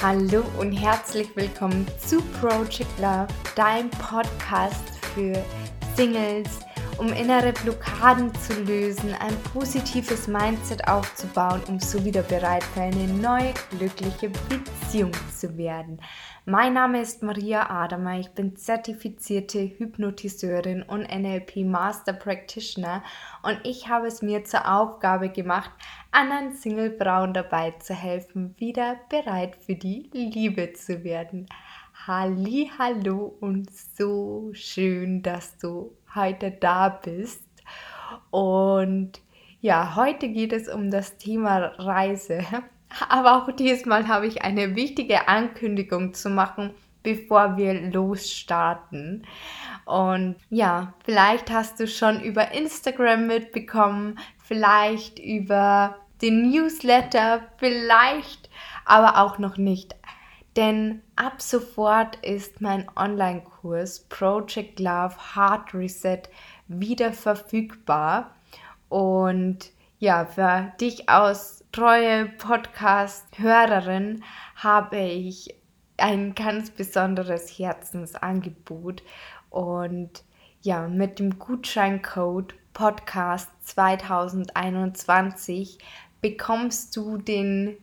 Hallo und herzlich willkommen zu Project Love, dein Podcast für Singles, um innere Blockaden zu lösen, ein positives Mindset aufzubauen, um so wieder bereit für eine neue glückliche Beziehung zu werden. Mein Name ist Maria Adamer, ich bin zertifizierte Hypnotiseurin und NLP Master Practitioner und ich habe es mir zur Aufgabe gemacht, anderen Single-Frauen dabei zu helfen, wieder bereit für die Liebe zu werden. Halli, hallo und so schön, dass du heute da bist. Und ja, heute geht es um das Thema Reise. Aber auch diesmal habe ich eine wichtige Ankündigung zu machen, bevor wir losstarten. Und ja, vielleicht hast du schon über Instagram mitbekommen, vielleicht über den Newsletter, vielleicht aber auch noch nicht. Denn ab sofort ist mein Online-Kurs Project Love Heart Reset wieder verfügbar. Und ja, für dich aus treue Podcast-Hörerin habe ich ein ganz besonderes Herzensangebot. Und ja, mit dem Gutscheincode Podcast 2021 bekommst du den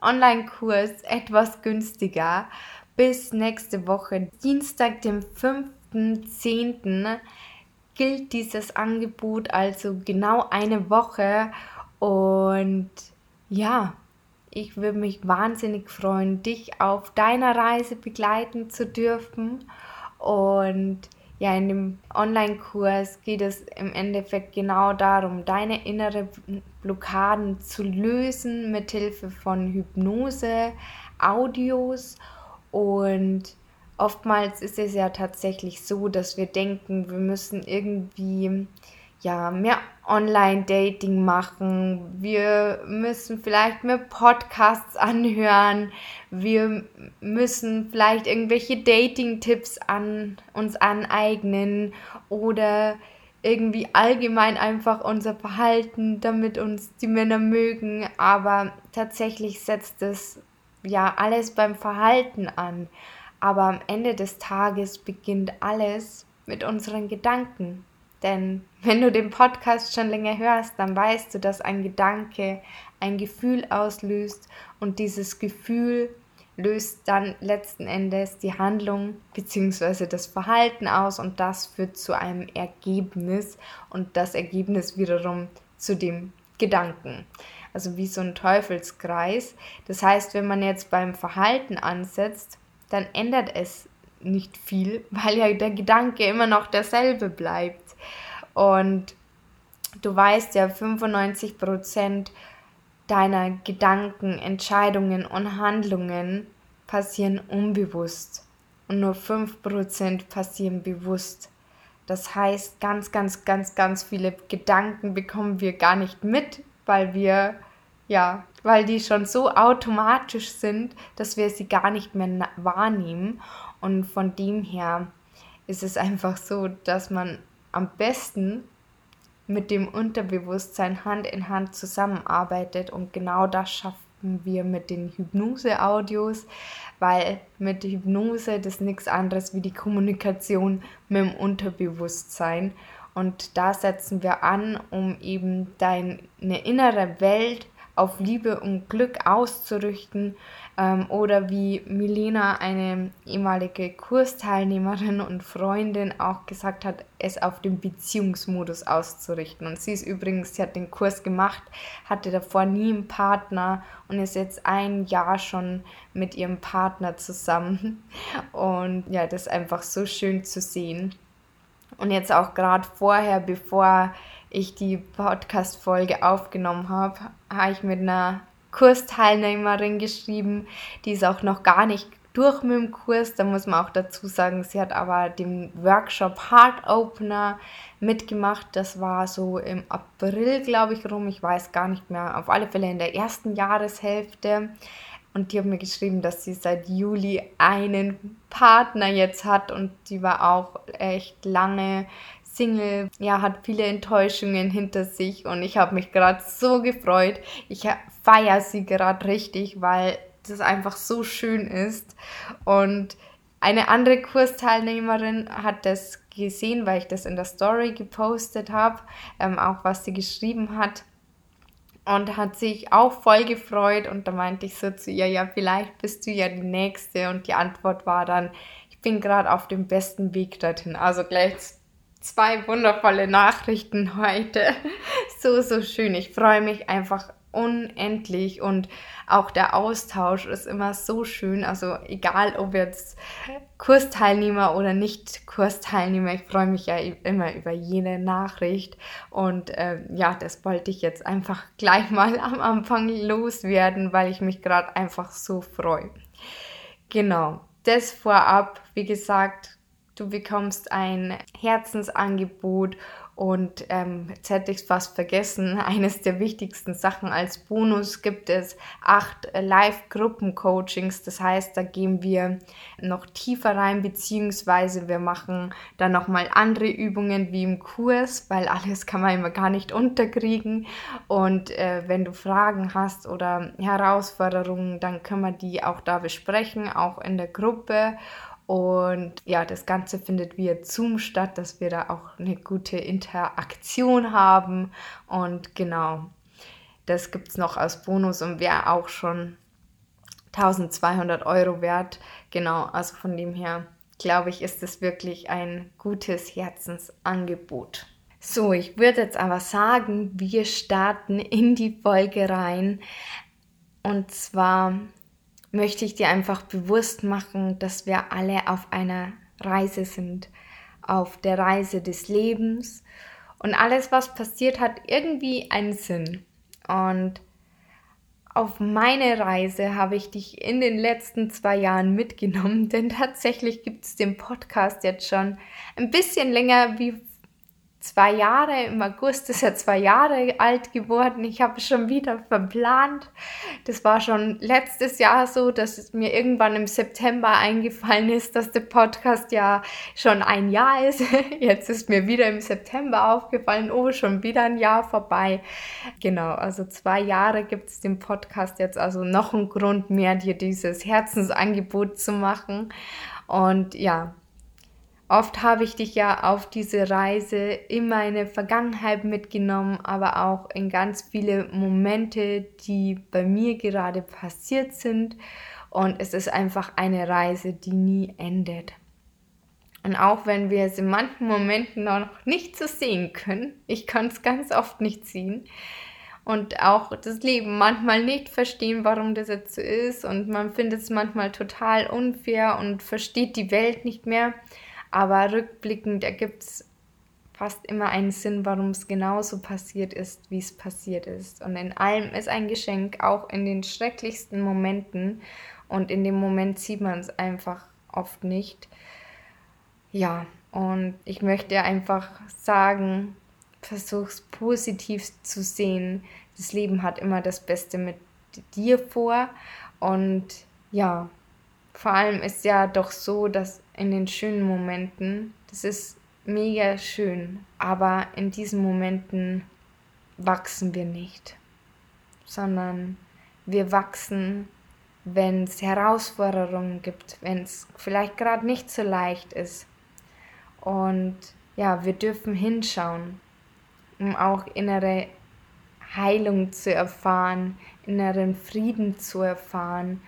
Online-Kurs etwas günstiger bis nächste Woche. Dienstag, dem 5.10. gilt dieses Angebot also genau eine Woche und ja, ich würde mich wahnsinnig freuen, dich auf deiner Reise begleiten zu dürfen. Und ja, in dem Online-Kurs geht es im Endeffekt genau darum, deine innere Blockaden zu lösen mit Hilfe von Hypnose, Audios und oftmals ist es ja tatsächlich so, dass wir denken, wir müssen irgendwie ja, mehr Online-Dating machen. Wir müssen vielleicht mehr Podcasts anhören. Wir müssen vielleicht irgendwelche Dating-Tipps an uns aneignen oder irgendwie allgemein einfach unser Verhalten, damit uns die Männer mögen. Aber tatsächlich setzt es ja alles beim Verhalten an. Aber am Ende des Tages beginnt alles mit unseren Gedanken. Denn wenn du den Podcast schon länger hörst, dann weißt du, dass ein Gedanke ein Gefühl auslöst und dieses Gefühl löst dann letzten Endes die Handlung bzw. das Verhalten aus und das führt zu einem Ergebnis und das Ergebnis wiederum zu dem Gedanken. Also wie so ein Teufelskreis. Das heißt, wenn man jetzt beim Verhalten ansetzt, dann ändert es nicht viel, weil ja der Gedanke immer noch derselbe bleibt. Und du weißt ja, 95% deiner Gedanken, Entscheidungen und Handlungen passieren unbewusst und nur 5% passieren bewusst. Das heißt, ganz, ganz, ganz, ganz viele Gedanken bekommen wir gar nicht mit, weil wir, ja, weil die schon so automatisch sind, dass wir sie gar nicht mehr wahrnehmen. Und von dem her ist es einfach so, dass man am besten mit dem Unterbewusstsein Hand in Hand zusammenarbeitet und genau das schaffen wir mit den Hypnose-Audios, weil mit Hypnose das nichts anderes wie die Kommunikation mit dem Unterbewusstsein. Und da setzen wir an, um eben deine innere Welt auf Liebe und Glück auszurichten ähm, oder wie Milena, eine ehemalige Kursteilnehmerin und Freundin, auch gesagt hat, es auf den Beziehungsmodus auszurichten. Und sie ist übrigens, sie hat den Kurs gemacht, hatte davor nie einen Partner und ist jetzt ein Jahr schon mit ihrem Partner zusammen. Und ja, das ist einfach so schön zu sehen. Und jetzt auch gerade vorher, bevor ich die Podcast-Folge aufgenommen habe, habe ich mit einer Kursteilnehmerin geschrieben, die ist auch noch gar nicht durch mit dem Kurs. Da muss man auch dazu sagen, sie hat aber den Workshop Heart Opener mitgemacht. Das war so im April, glaube ich, rum. Ich weiß gar nicht mehr. Auf alle Fälle in der ersten Jahreshälfte. Und die hat mir geschrieben, dass sie seit Juli einen Partner jetzt hat und die war auch echt lange Single, ja, hat viele Enttäuschungen hinter sich und ich habe mich gerade so gefreut. Ich feiere sie gerade richtig, weil das einfach so schön ist. Und eine andere Kursteilnehmerin hat das gesehen, weil ich das in der Story gepostet habe, ähm, auch was sie geschrieben hat. Und hat sich auch voll gefreut und da meinte ich so zu ihr, ja, vielleicht bist du ja die Nächste. Und die Antwort war dann, ich bin gerade auf dem besten Weg dorthin. Also gleich zwei wundervolle Nachrichten heute. So, so schön. Ich freue mich einfach unendlich und auch der Austausch ist immer so schön. Also egal, ob jetzt Kursteilnehmer oder nicht Kursteilnehmer, ich freue mich ja immer über jede Nachricht und äh, ja, das wollte ich jetzt einfach gleich mal am Anfang loswerden, weil ich mich gerade einfach so freue. Genau, das vorab, wie gesagt, du bekommst ein Herzensangebot und ähm, jetzt hätte ich es fast vergessen, eines der wichtigsten Sachen als Bonus gibt es acht Live-Gruppen-Coachings. Das heißt, da gehen wir noch tiefer rein, beziehungsweise wir machen dann nochmal andere Übungen wie im Kurs, weil alles kann man immer gar nicht unterkriegen. Und äh, wenn du Fragen hast oder Herausforderungen, dann können wir die auch da besprechen, auch in der Gruppe. Und ja, das Ganze findet via Zoom statt, dass wir da auch eine gute Interaktion haben. Und genau, das gibt es noch als Bonus und wäre auch schon 1200 Euro wert. Genau, also von dem her glaube ich, ist es wirklich ein gutes Herzensangebot. So, ich würde jetzt aber sagen, wir starten in die Folge rein. Und zwar möchte ich dir einfach bewusst machen, dass wir alle auf einer Reise sind, auf der Reise des Lebens. Und alles, was passiert, hat irgendwie einen Sinn. Und auf meine Reise habe ich dich in den letzten zwei Jahren mitgenommen, denn tatsächlich gibt es den Podcast jetzt schon ein bisschen länger wie zwei Jahre, im August ist er zwei Jahre alt geworden. Ich habe schon wieder verplant. Das war schon letztes Jahr so, dass es mir irgendwann im September eingefallen ist, dass der Podcast ja schon ein Jahr ist. Jetzt ist mir wieder im September aufgefallen, oh, schon wieder ein Jahr vorbei. Genau, also zwei Jahre gibt es den Podcast jetzt, also noch ein Grund mehr, dir dieses Herzensangebot zu machen. Und ja, Oft habe ich dich ja auf diese Reise in meine Vergangenheit mitgenommen, aber auch in ganz viele Momente, die bei mir gerade passiert sind. Und es ist einfach eine Reise, die nie endet. Und auch wenn wir es in manchen Momenten noch nicht so sehen können, ich kann es ganz oft nicht sehen, und auch das Leben manchmal nicht verstehen, warum das jetzt so ist und man findet es manchmal total unfair und versteht die Welt nicht mehr. Aber rückblickend ergibt es fast immer einen Sinn, warum es genauso passiert ist, wie es passiert ist. Und in allem ist ein Geschenk, auch in den schrecklichsten Momenten. Und in dem Moment sieht man es einfach oft nicht. Ja, und ich möchte einfach sagen, versuch's positiv zu sehen. Das Leben hat immer das Beste mit dir vor. Und ja, vor allem ist ja doch so, dass in den schönen Momenten, das ist mega schön, aber in diesen Momenten wachsen wir nicht, sondern wir wachsen, wenn es Herausforderungen gibt, wenn es vielleicht gerade nicht so leicht ist. Und ja, wir dürfen hinschauen, um auch innere Heilung zu erfahren, inneren Frieden zu erfahren,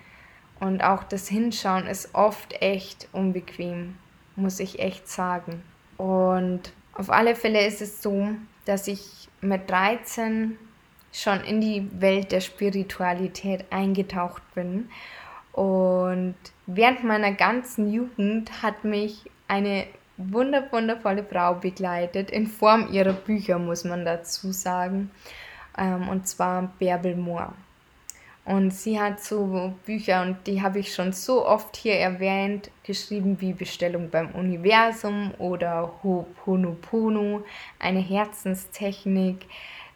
und auch das Hinschauen ist oft echt unbequem, muss ich echt sagen. Und auf alle Fälle ist es so, dass ich mit 13 schon in die Welt der Spiritualität eingetaucht bin. Und während meiner ganzen Jugend hat mich eine wundervolle Frau begleitet, in Form ihrer Bücher, muss man dazu sagen. Ähm, und zwar Bärbel Mohr. Und sie hat so Bücher, und die habe ich schon so oft hier erwähnt, geschrieben wie Bestellung beim Universum oder Ho'oponopono, eine Herzenstechnik,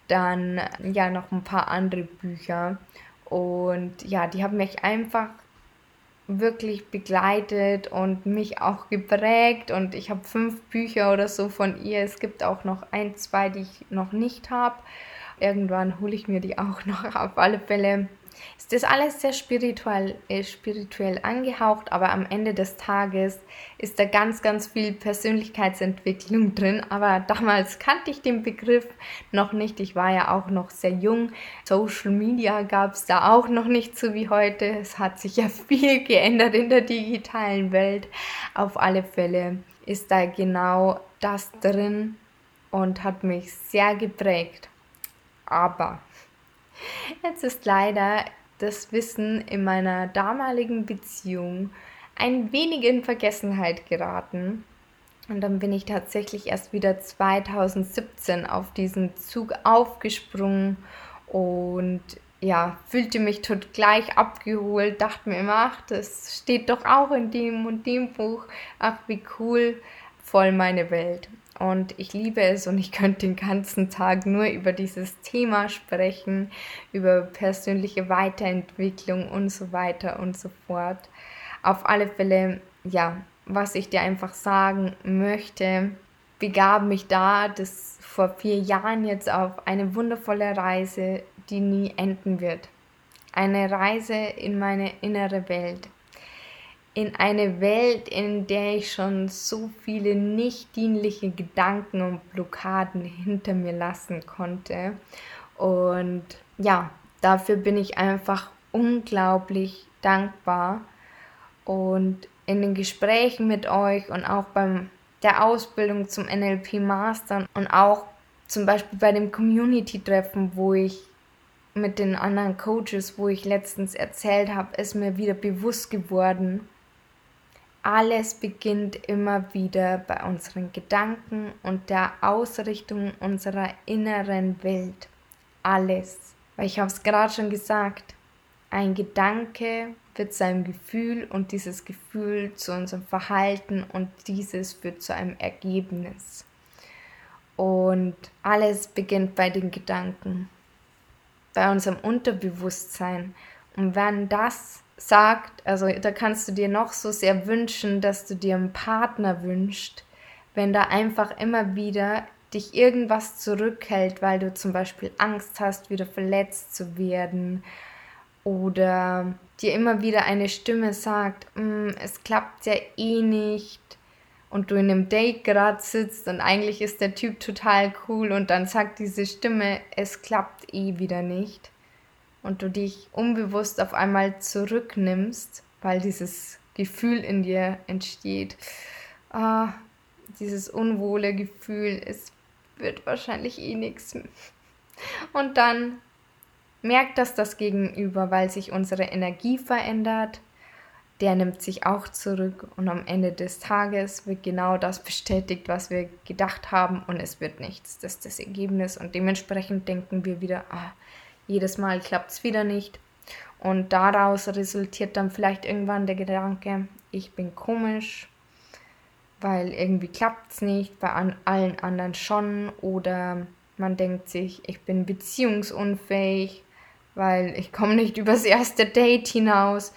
dann ja noch ein paar andere Bücher. Und ja, die haben mich einfach wirklich begleitet und mich auch geprägt. Und ich habe fünf Bücher oder so von ihr. Es gibt auch noch ein, zwei, die ich noch nicht habe. Irgendwann hole ich mir die auch noch auf alle Fälle ist das alles sehr spirituell, äh, spirituell angehaucht, aber am Ende des Tages ist da ganz, ganz viel Persönlichkeitsentwicklung drin. Aber damals kannte ich den Begriff noch nicht. Ich war ja auch noch sehr jung. Social Media gab es da auch noch nicht so wie heute. Es hat sich ja viel geändert in der digitalen Welt. Auf alle Fälle ist da genau das drin und hat mich sehr geprägt. Aber jetzt ist leider das Wissen in meiner damaligen Beziehung ein wenig in Vergessenheit geraten. Und dann bin ich tatsächlich erst wieder 2017 auf diesen Zug aufgesprungen und ja, fühlte mich tot gleich abgeholt, dachte mir immer, ach, das steht doch auch in dem und dem Buch, ach, wie cool, voll meine Welt. Und ich liebe es und ich könnte den ganzen Tag nur über dieses Thema sprechen, über persönliche Weiterentwicklung und so weiter und so fort. Auf alle Fälle, ja, was ich dir einfach sagen möchte, begab mich da, das vor vier Jahren jetzt auf eine wundervolle Reise, die nie enden wird. Eine Reise in meine innere Welt in eine Welt, in der ich schon so viele nicht dienliche Gedanken und Blockaden hinter mir lassen konnte. Und ja, dafür bin ich einfach unglaublich dankbar. Und in den Gesprächen mit euch und auch beim der Ausbildung zum NLP Master und auch zum Beispiel bei dem Community-Treffen, wo ich mit den anderen Coaches, wo ich letztens erzählt habe, ist mir wieder bewusst geworden, alles beginnt immer wieder bei unseren Gedanken und der Ausrichtung unserer inneren Welt. Alles. Weil ich habe es gerade schon gesagt, ein Gedanke wird zu einem Gefühl und dieses Gefühl zu unserem Verhalten und dieses führt zu einem Ergebnis. Und alles beginnt bei den Gedanken, bei unserem Unterbewusstsein. Und wenn das sagt, also da kannst du dir noch so sehr wünschen, dass du dir einen Partner wünschst, wenn da einfach immer wieder dich irgendwas zurückhält, weil du zum Beispiel Angst hast, wieder verletzt zu werden oder dir immer wieder eine Stimme sagt, mm, es klappt ja eh nicht und du in einem Date gerade sitzt und eigentlich ist der Typ total cool und dann sagt diese Stimme, es klappt eh wieder nicht und du dich unbewusst auf einmal zurücknimmst, weil dieses Gefühl in dir entsteht, ah, dieses unwohle Gefühl, es wird wahrscheinlich eh nichts. Und dann merkt das das Gegenüber, weil sich unsere Energie verändert. Der nimmt sich auch zurück und am Ende des Tages wird genau das bestätigt, was wir gedacht haben und es wird nichts. Das ist das Ergebnis und dementsprechend denken wir wieder, ah, jedes Mal klappt es wieder nicht. Und daraus resultiert dann vielleicht irgendwann der Gedanke, ich bin komisch, weil irgendwie klappt es nicht, bei an allen anderen schon. Oder man denkt sich, ich bin beziehungsunfähig, weil ich komme nicht übers erste Date hinaus.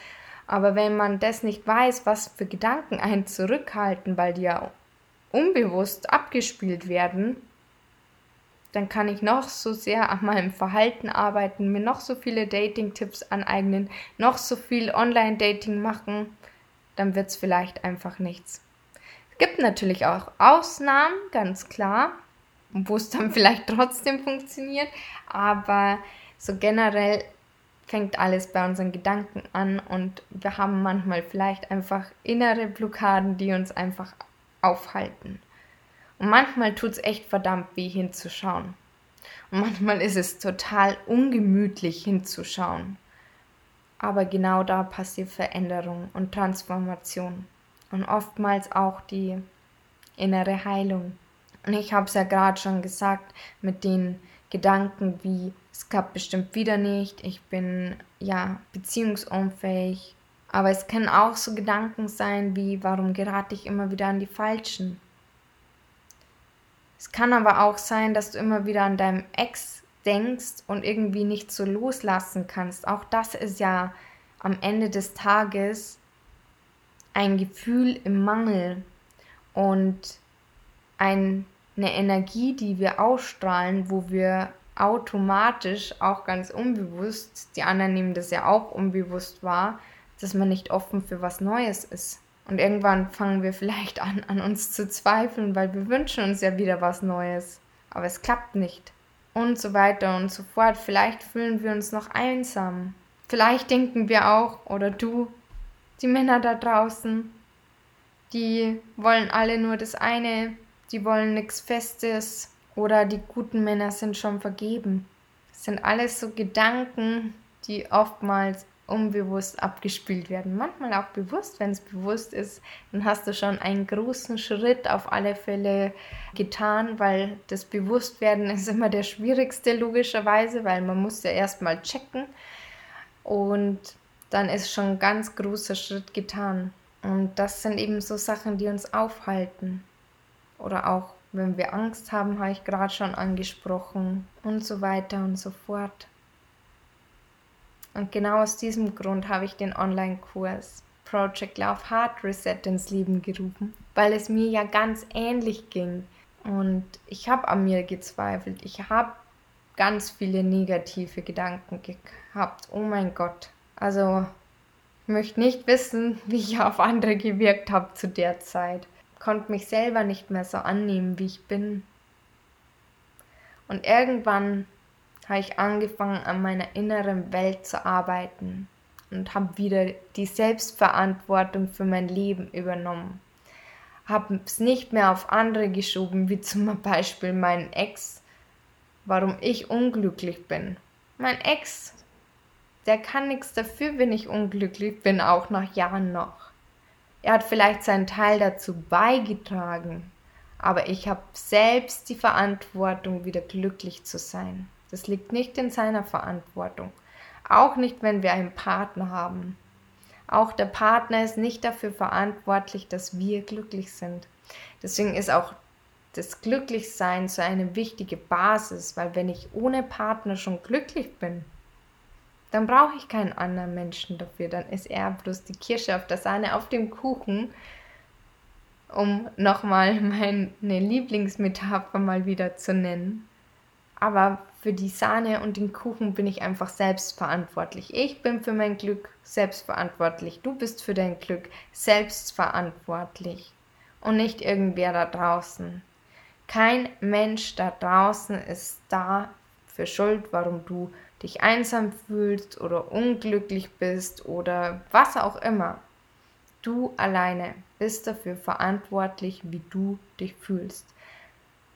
Aber wenn man das nicht weiß, was für Gedanken einen zurückhalten, weil die ja unbewusst abgespielt werden, dann kann ich noch so sehr an meinem Verhalten arbeiten, mir noch so viele Dating-Tipps aneignen, noch so viel Online-Dating machen, dann wird es vielleicht einfach nichts. Es gibt natürlich auch Ausnahmen, ganz klar, wo es dann vielleicht trotzdem funktioniert, aber so generell fängt alles bei unseren Gedanken an und wir haben manchmal vielleicht einfach innere Blockaden, die uns einfach aufhalten. Und manchmal tut es echt verdammt weh hinzuschauen. Und manchmal ist es total ungemütlich hinzuschauen. Aber genau da passiert Veränderung und Transformation. Und oftmals auch die innere Heilung. Und ich habe es ja gerade schon gesagt mit den Gedanken wie, es klappt bestimmt wieder nicht, ich bin ja beziehungsunfähig. Aber es können auch so Gedanken sein wie, warum gerate ich immer wieder an die Falschen? Es kann aber auch sein, dass du immer wieder an deinem Ex denkst und irgendwie nicht so loslassen kannst. Auch das ist ja am Ende des Tages ein Gefühl im Mangel und ein, eine Energie, die wir ausstrahlen, wo wir automatisch, auch ganz unbewusst, die anderen nehmen das ja auch unbewusst wahr, dass man nicht offen für was Neues ist. Und irgendwann fangen wir vielleicht an, an uns zu zweifeln, weil wir wünschen uns ja wieder was Neues. Aber es klappt nicht. Und so weiter und so fort. Vielleicht fühlen wir uns noch einsam. Vielleicht denken wir auch, oder du, die Männer da draußen, die wollen alle nur das eine, die wollen nichts Festes, oder die guten Männer sind schon vergeben. Das sind alles so Gedanken, die oftmals unbewusst abgespielt werden. Manchmal auch bewusst, wenn es bewusst ist, dann hast du schon einen großen Schritt auf alle Fälle getan, weil das Bewusstwerden ist immer der schwierigste logischerweise, weil man muss ja erstmal checken und dann ist schon ein ganz großer Schritt getan. Und das sind eben so Sachen, die uns aufhalten. Oder auch, wenn wir Angst haben, habe ich gerade schon angesprochen und so weiter und so fort. Und genau aus diesem Grund habe ich den Online-Kurs Project Love Heart Reset ins Leben gerufen, weil es mir ja ganz ähnlich ging. Und ich habe an mir gezweifelt. Ich habe ganz viele negative Gedanken gehabt. Oh mein Gott. Also, ich möchte nicht wissen, wie ich auf andere gewirkt habe zu der Zeit. Konnte mich selber nicht mehr so annehmen, wie ich bin. Und irgendwann habe ich angefangen, an meiner inneren Welt zu arbeiten und habe wieder die Selbstverantwortung für mein Leben übernommen. Habe es nicht mehr auf andere geschoben, wie zum Beispiel meinen Ex, warum ich unglücklich bin. Mein Ex, der kann nichts dafür, wenn ich unglücklich bin, auch nach Jahren noch. Er hat vielleicht seinen Teil dazu beigetragen, aber ich habe selbst die Verantwortung, wieder glücklich zu sein. Das liegt nicht in seiner Verantwortung. Auch nicht, wenn wir einen Partner haben. Auch der Partner ist nicht dafür verantwortlich, dass wir glücklich sind. Deswegen ist auch das Glücklichsein so eine wichtige Basis, weil wenn ich ohne Partner schon glücklich bin, dann brauche ich keinen anderen Menschen dafür. Dann ist er bloß die Kirsche auf der Sahne auf dem Kuchen, um nochmal meine Lieblingsmetapher mal wieder zu nennen. Aber für die Sahne und den Kuchen bin ich einfach selbst verantwortlich. Ich bin für mein Glück selbst verantwortlich. Du bist für dein Glück selbst verantwortlich. Und nicht irgendwer da draußen. Kein Mensch da draußen ist da für Schuld, warum du dich einsam fühlst oder unglücklich bist oder was auch immer. Du alleine bist dafür verantwortlich, wie du dich fühlst.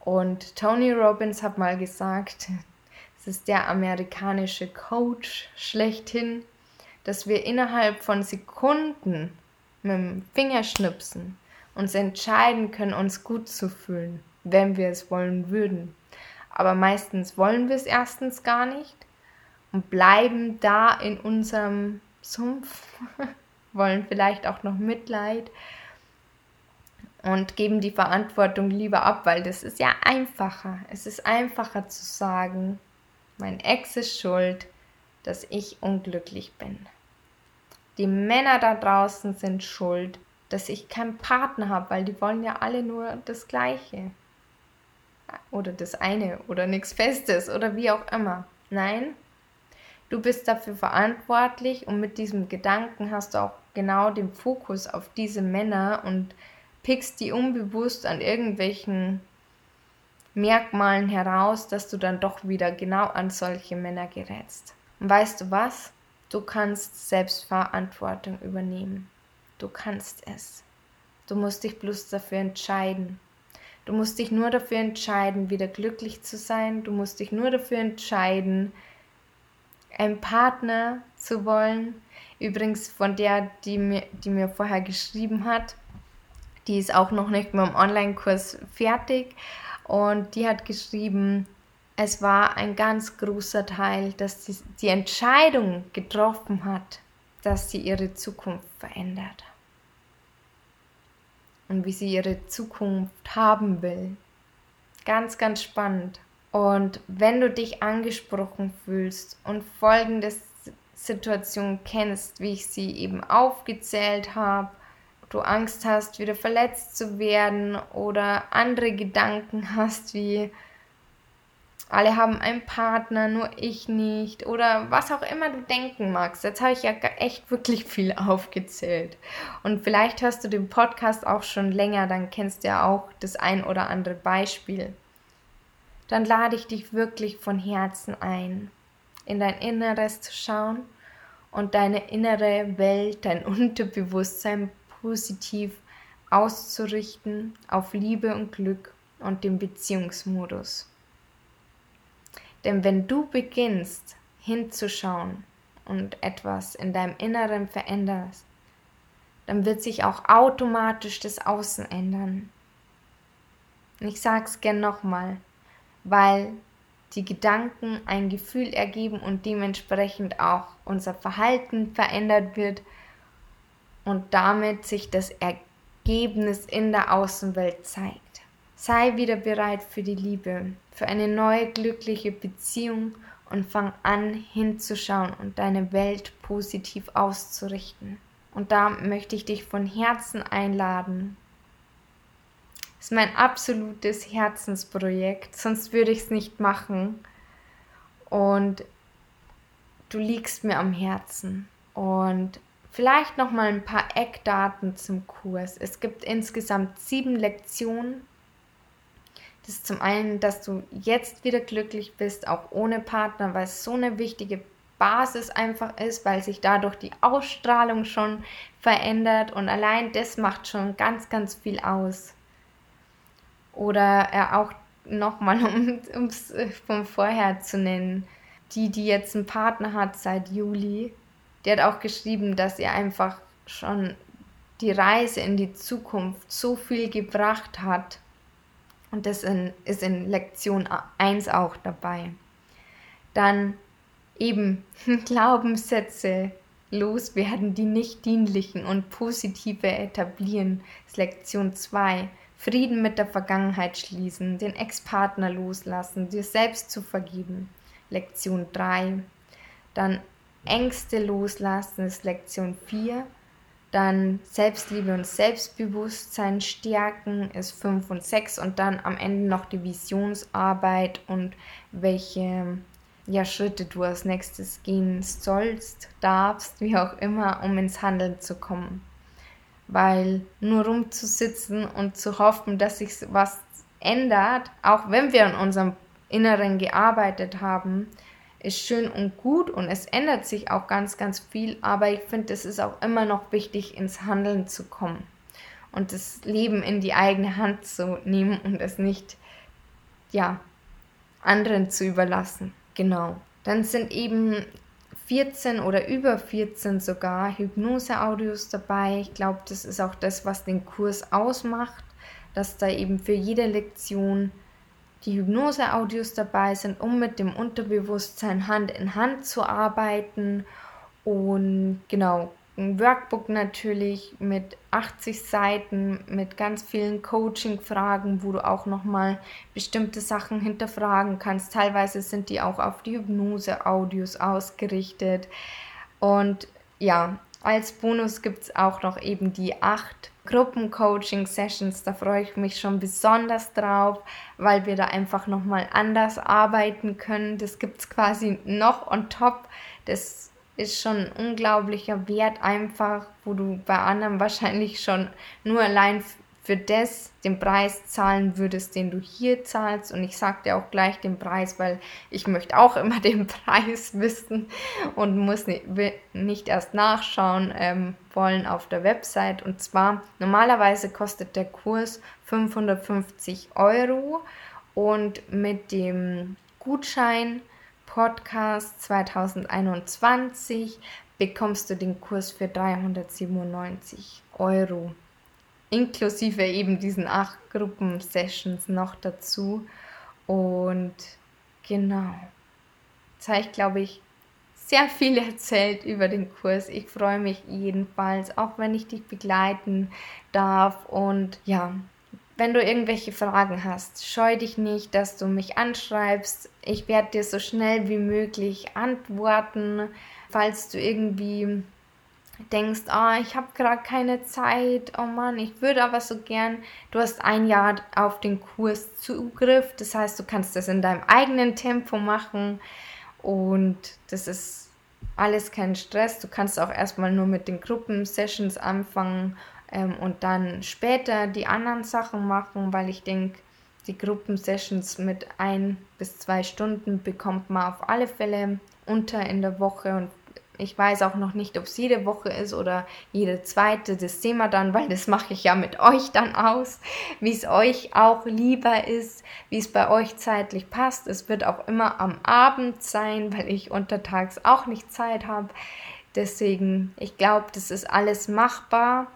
Und Tony Robbins hat mal gesagt, es ist der amerikanische Coach schlechthin, dass wir innerhalb von Sekunden mit dem Fingerschnipsen uns entscheiden können, uns gut zu fühlen, wenn wir es wollen würden. Aber meistens wollen wir es erstens gar nicht und bleiben da in unserem Sumpf, wollen vielleicht auch noch Mitleid und geben die Verantwortung lieber ab, weil das ist ja einfacher. Es ist einfacher zu sagen, mein Ex ist schuld, dass ich unglücklich bin. Die Männer da draußen sind schuld, dass ich keinen Partner habe, weil die wollen ja alle nur das Gleiche. Oder das eine oder nichts Festes oder wie auch immer. Nein, du bist dafür verantwortlich und mit diesem Gedanken hast du auch genau den Fokus auf diese Männer und pickst die unbewusst an irgendwelchen Merkmalen heraus, dass du dann doch wieder genau an solche Männer gerätst. Und weißt du was? Du kannst Selbstverantwortung übernehmen. Du kannst es. Du musst dich bloß dafür entscheiden. Du musst dich nur dafür entscheiden, wieder glücklich zu sein. Du musst dich nur dafür entscheiden, einen Partner zu wollen. Übrigens von der, die mir, die mir vorher geschrieben hat, die ist auch noch nicht mit dem Online-Kurs fertig und die hat geschrieben, es war ein ganz großer Teil, dass sie die Entscheidung getroffen hat, dass sie ihre Zukunft verändert und wie sie ihre Zukunft haben will. Ganz, ganz spannend. Und wenn du dich angesprochen fühlst und folgende Situation kennst, wie ich sie eben aufgezählt habe, du Angst hast, wieder verletzt zu werden oder andere Gedanken hast, wie alle haben einen Partner, nur ich nicht oder was auch immer du denken magst. Jetzt habe ich ja echt wirklich viel aufgezählt. Und vielleicht hörst du den Podcast auch schon länger, dann kennst du ja auch das ein oder andere Beispiel. Dann lade ich dich wirklich von Herzen ein, in dein Inneres zu schauen und deine innere Welt, dein Unterbewusstsein positiv auszurichten auf Liebe und Glück und den Beziehungsmodus. Denn wenn du beginnst hinzuschauen und etwas in deinem Inneren veränderst, dann wird sich auch automatisch das Außen ändern. Ich sag's gern nochmal, weil die Gedanken ein Gefühl ergeben und dementsprechend auch unser Verhalten verändert wird und damit sich das Ergebnis in der Außenwelt zeigt. Sei wieder bereit für die Liebe, für eine neue glückliche Beziehung und fang an hinzuschauen und deine Welt positiv auszurichten. Und da möchte ich dich von Herzen einladen. Das ist mein absolutes Herzensprojekt, sonst würde ich es nicht machen. Und du liegst mir am Herzen. Und vielleicht noch mal ein paar Eckdaten zum Kurs. Es gibt insgesamt sieben Lektionen das ist zum einen, dass du jetzt wieder glücklich bist, auch ohne Partner, weil es so eine wichtige Basis einfach ist, weil sich dadurch die Ausstrahlung schon verändert und allein das macht schon ganz, ganz viel aus. Oder er auch nochmal, um es von vorher zu nennen, die, die jetzt einen Partner hat seit Juli, die hat auch geschrieben, dass ihr einfach schon die Reise in die Zukunft so viel gebracht hat und das in, ist in Lektion 1 auch dabei. Dann eben Glaubenssätze loswerden, die nicht dienlichen und positive etablieren. Das ist Lektion 2. Frieden mit der Vergangenheit schließen, den Ex-Partner loslassen, dir selbst zu vergeben. Lektion 3. Dann Ängste loslassen ist Lektion 4 dann Selbstliebe und Selbstbewusstsein stärken ist 5 und 6 und dann am Ende noch die Visionsarbeit und welche ja, Schritte du als nächstes gehen sollst, darfst, wie auch immer, um ins Handeln zu kommen. Weil nur rumzusitzen und zu hoffen, dass sich was ändert, auch wenn wir in unserem Inneren gearbeitet haben, ist schön und gut und es ändert sich auch ganz, ganz viel, aber ich finde, es ist auch immer noch wichtig, ins Handeln zu kommen und das Leben in die eigene Hand zu nehmen und es nicht, ja, anderen zu überlassen. Genau. Dann sind eben 14 oder über 14 sogar Hypnose-Audios dabei. Ich glaube, das ist auch das, was den Kurs ausmacht, dass da eben für jede Lektion die Hypnose-Audios dabei sind, um mit dem Unterbewusstsein Hand in Hand zu arbeiten. Und genau, ein Workbook natürlich mit 80 Seiten, mit ganz vielen Coaching-Fragen, wo du auch nochmal bestimmte Sachen hinterfragen kannst. Teilweise sind die auch auf die Hypnose-Audios ausgerichtet. Und ja, als Bonus gibt es auch noch eben die acht Gruppencoaching-Sessions. Da freue ich mich schon besonders drauf, weil wir da einfach nochmal anders arbeiten können. Das gibt es quasi noch on top. Das ist schon ein unglaublicher Wert einfach, wo du bei anderen wahrscheinlich schon nur allein für das den Preis zahlen würdest, den du hier zahlst. Und ich sage dir auch gleich den Preis, weil ich möchte auch immer den Preis wissen und muss nicht, erst nachschauen ähm, wollen auf der Website. Und zwar, normalerweise kostet der Kurs 550 Euro und mit dem Gutschein Podcast 2021 bekommst du den Kurs für 397 Euro inklusive eben diesen acht Gruppensessions noch dazu. Und genau, jetzt habe ich, glaube ich, sehr viel erzählt über den Kurs. Ich freue mich jedenfalls, auch wenn ich dich begleiten darf. Und ja, wenn du irgendwelche Fragen hast, scheu dich nicht, dass du mich anschreibst. Ich werde dir so schnell wie möglich antworten. Falls du irgendwie denkst, ah, ich habe gerade keine Zeit, oh Mann, ich würde aber so gern, du hast ein Jahr auf den Kurs Zugriff, das heißt, du kannst das in deinem eigenen Tempo machen und das ist alles kein Stress. Du kannst auch erstmal nur mit den Gruppensessions anfangen ähm, und dann später die anderen Sachen machen, weil ich denke, die Gruppensessions mit ein bis zwei Stunden bekommt man auf alle Fälle unter in der Woche und ich weiß auch noch nicht, ob es jede Woche ist oder jede zweite. Das sehen wir dann, weil das mache ich ja mit euch dann aus, wie es euch auch lieber ist, wie es bei euch zeitlich passt. Es wird auch immer am Abend sein, weil ich untertags auch nicht Zeit habe. Deswegen, ich glaube, das ist alles machbar.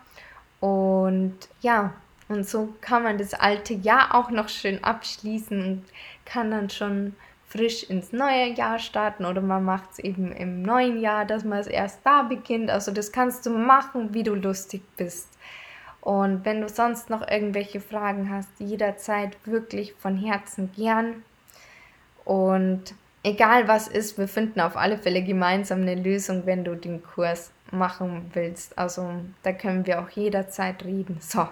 Und ja, und so kann man das alte Jahr auch noch schön abschließen und kann dann schon frisch ins neue Jahr starten oder man macht es eben im neuen Jahr, dass man es erst da beginnt. Also das kannst du machen, wie du lustig bist. Und wenn du sonst noch irgendwelche Fragen hast, jederzeit wirklich von Herzen gern. Und egal was ist, wir finden auf alle Fälle gemeinsam eine Lösung, wenn du den Kurs machen willst. Also da können wir auch jederzeit reden. So,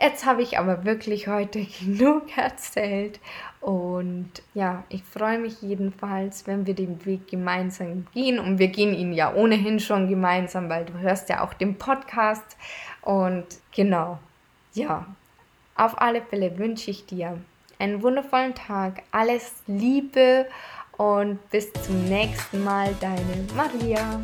jetzt habe ich aber wirklich heute genug erzählt. Und ja, ich freue mich jedenfalls, wenn wir den Weg gemeinsam gehen. Und wir gehen ihn ja ohnehin schon gemeinsam, weil du hörst ja auch den Podcast. Und genau, ja, auf alle Fälle wünsche ich dir einen wundervollen Tag, alles Liebe und bis zum nächsten Mal, deine Maria.